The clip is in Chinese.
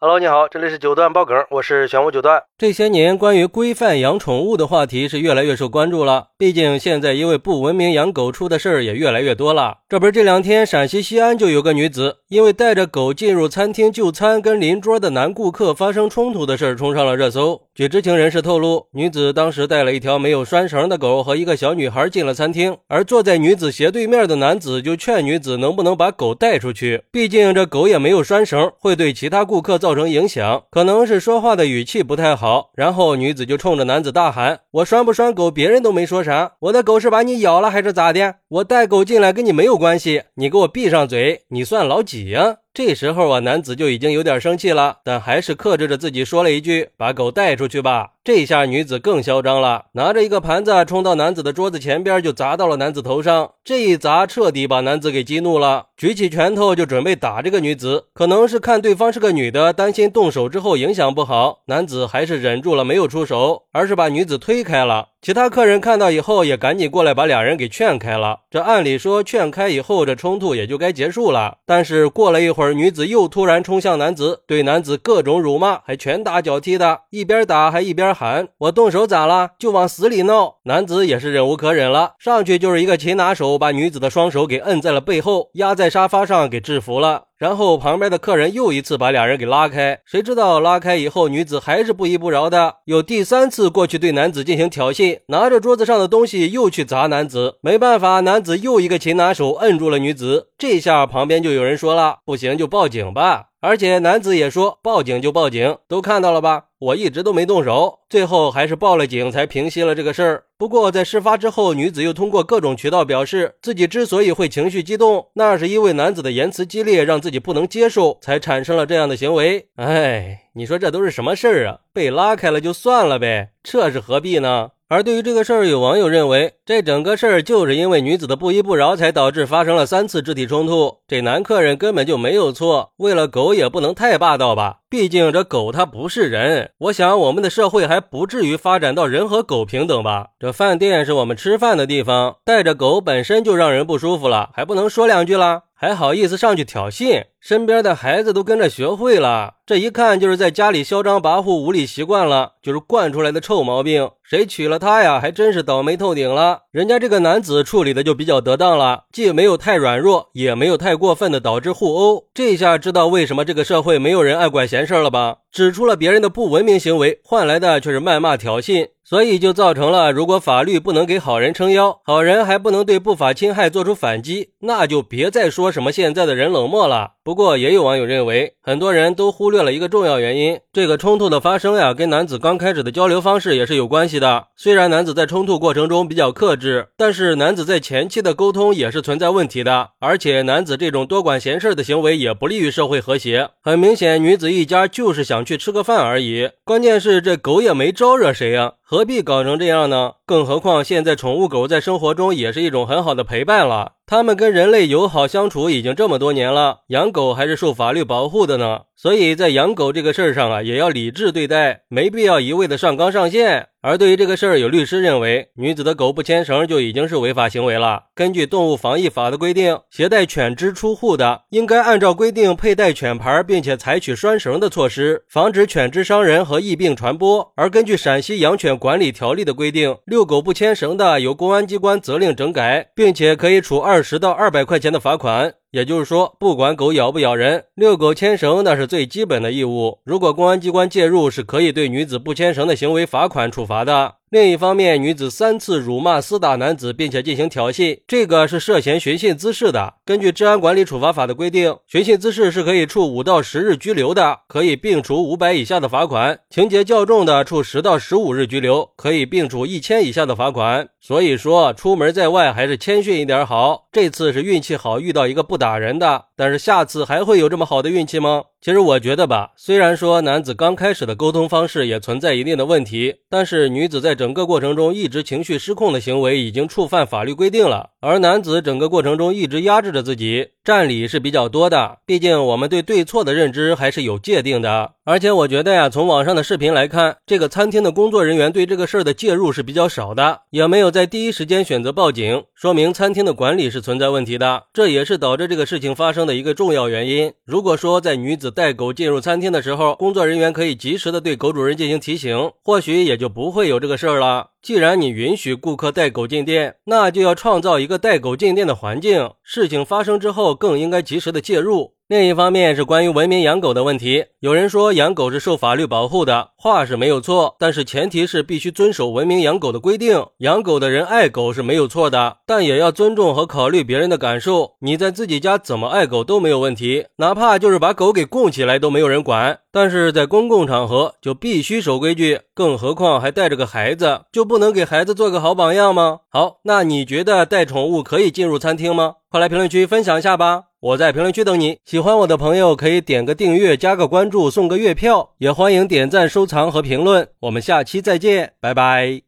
Hello，你好，这里是九段爆梗，我是玄武九段。这些年，关于规范养宠物的话题是越来越受关注了。毕竟现在因为不文明养狗出的事儿也越来越多了。这不是这两天陕西西安就有个女子，因为带着狗进入餐厅就餐，跟邻桌的男顾客发生冲突的事儿冲上了热搜。据知情人士透露，女子当时带了一条没有拴绳的狗和一个小女孩进了餐厅，而坐在女子斜对面的男子就劝女子能不能把狗带出去，毕竟这狗也没有拴绳，会对其他顾客造。造成影响，可能是说话的语气不太好。然后女子就冲着男子大喊：“我拴不拴狗，别人都没说啥。我的狗是把你咬了还是咋的？我带狗进来跟你没有关系。你给我闭上嘴！你算老几呀？”这时候啊，男子就已经有点生气了，但还是克制着自己说了一句：“把狗带出去吧。”这下女子更嚣张了，拿着一个盘子冲到男子的桌子前边，就砸到了男子头上。这一砸，彻底把男子给激怒了，举起拳头就准备打这个女子。可能是看对方是个女的，担心动手之后影响不好，男子还是忍住了，没有出手，而是把女子推开了。其他客人看到以后，也赶紧过来把俩人给劝开了。这按理说，劝开以后，这冲突也就该结束了。但是过了一会儿，女子又突然冲向男子，对男子各种辱骂，还拳打脚踢的，一边打还一边喊：“我动手咋了？就往死里闹！”男子也是忍无可忍了，上去就是一个擒拿手，把女子的双手给摁在了背后，压在沙发上给制服了。然后旁边的客人又一次把俩人给拉开，谁知道拉开以后，女子还是不依不饶的，有第三次过去对男子进行挑衅，拿着桌子上的东西又去砸男子。没办法，男子又一个擒拿手摁住了女子。这下旁边就有人说了，不行就报警吧。而且男子也说报警就报警，都看到了吧？我一直都没动手，最后还是报了警才平息了这个事儿。不过在事发之后，女子又通过各种渠道表示，自己之所以会情绪激动，那是因为男子的言辞激烈，让自己不能接受，才产生了这样的行为。哎，你说这都是什么事儿啊？被拉开了就算了呗，这是何必呢？而对于这个事儿，有网友认为，这整个事儿就是因为女子的不依不饶，才导致发生了三次肢体冲突。这男客人根本就没有错，为了狗也不能太霸道吧？毕竟这狗它不是人。我想我们的社会还不至于发展到人和狗平等吧？这饭店是我们吃饭的地方，带着狗本身就让人不舒服了，还不能说两句了？还好意思上去挑衅？身边的孩子都跟着学会了，这一看就是在家里嚣张跋扈、无理习惯了，就是惯出来的臭毛病。谁娶了她呀？还真是倒霉透顶了。人家这个男子处理的就比较得当了，既没有太软弱，也没有太过分的导致互殴。这下知道为什么这个社会没有人爱管闲事了吧？指出了别人的不文明行为，换来的却是谩骂挑衅，所以就造成了，如果法律不能给好人撑腰，好人还不能对不法侵害做出反击，那就别再说什么现在的人冷漠了。不过，也有网友认为，很多人都忽略了一个重要原因。这个冲突的发生呀，跟男子刚开始的交流方式也是有关系的。虽然男子在冲突过程中比较克制，但是男子在前期的沟通也是存在问题的。而且，男子这种多管闲事的行为也不利于社会和谐。很明显，女子一家就是想去吃个饭而已。关键是这狗也没招惹谁呀。何必搞成这样呢？更何况现在宠物狗在生活中也是一种很好的陪伴了。它们跟人类友好相处已经这么多年了，养狗还是受法律保护的呢。所以在养狗这个事儿上啊，也要理智对待，没必要一味的上纲上线。而对于这个事儿，有律师认为，女子的狗不牵绳就已经是违法行为了。根据动物防疫法的规定，携带犬只出户的，应该按照规定佩戴犬牌，并且采取拴绳的措施，防止犬只伤人和疫病传播。而根据陕西养犬管理条例的规定，遛狗不牵绳的，由公安机关责令整改，并且可以处二十到二百块钱的罚款。也就是说，不管狗咬不咬人，遛狗牵绳那是最基本的义务。如果公安机关介入，是可以对女子不牵绳的行为罚款处罚的。另一方面，女子三次辱骂、厮打男子，并且进行挑衅，这个是涉嫌寻衅滋事的。根据治安管理处罚法的规定，寻衅滋事是可以处五到十日拘留的，可以并处五百以下的罚款；情节较重的，处十到十五日拘留，可以并处一千以下的罚款。所以说，出门在外还是谦逊一点好。这次是运气好，遇到一个不打人的，但是下次还会有这么好的运气吗？其实我觉得吧，虽然说男子刚开始的沟通方式也存在一定的问题，但是女子在整个过程中一直情绪失控的行为已经触犯法律规定了，而男子整个过程中一直压制着自己。占理是比较多的。毕竟我们对对错的认知还是有界定的。而且我觉得呀，从网上的视频来看，这个餐厅的工作人员对这个事儿的介入是比较少的，也没有在第一时间选择报警，说明餐厅的管理是存在问题的。这也是导致这个事情发生的一个重要原因。如果说在女子带狗进入餐厅的时候，工作人员可以及时的对狗主人进行提醒，或许也就不会有这个事儿了。既然你允许顾客带狗进店，那就要创造一个带狗进店的环境。事情发生之后，更应该及时的介入。另一方面是关于文明养狗的问题。有人说养狗是受法律保护的，话是没有错，但是前提是必须遵守文明养狗的规定。养狗的人爱狗是没有错的，但也要尊重和考虑别人的感受。你在自己家怎么爱狗都没有问题，哪怕就是把狗给供起来都没有人管。但是在公共场合就必须守规矩，更何况还带着个孩子，就不能给孩子做个好榜样吗？好，那你觉得带宠物可以进入餐厅吗？快来评论区分享一下吧！我在评论区等你。喜欢我的朋友可以点个订阅、加个关注、送个月票，也欢迎点赞、收藏和评论。我们下期再见，拜拜。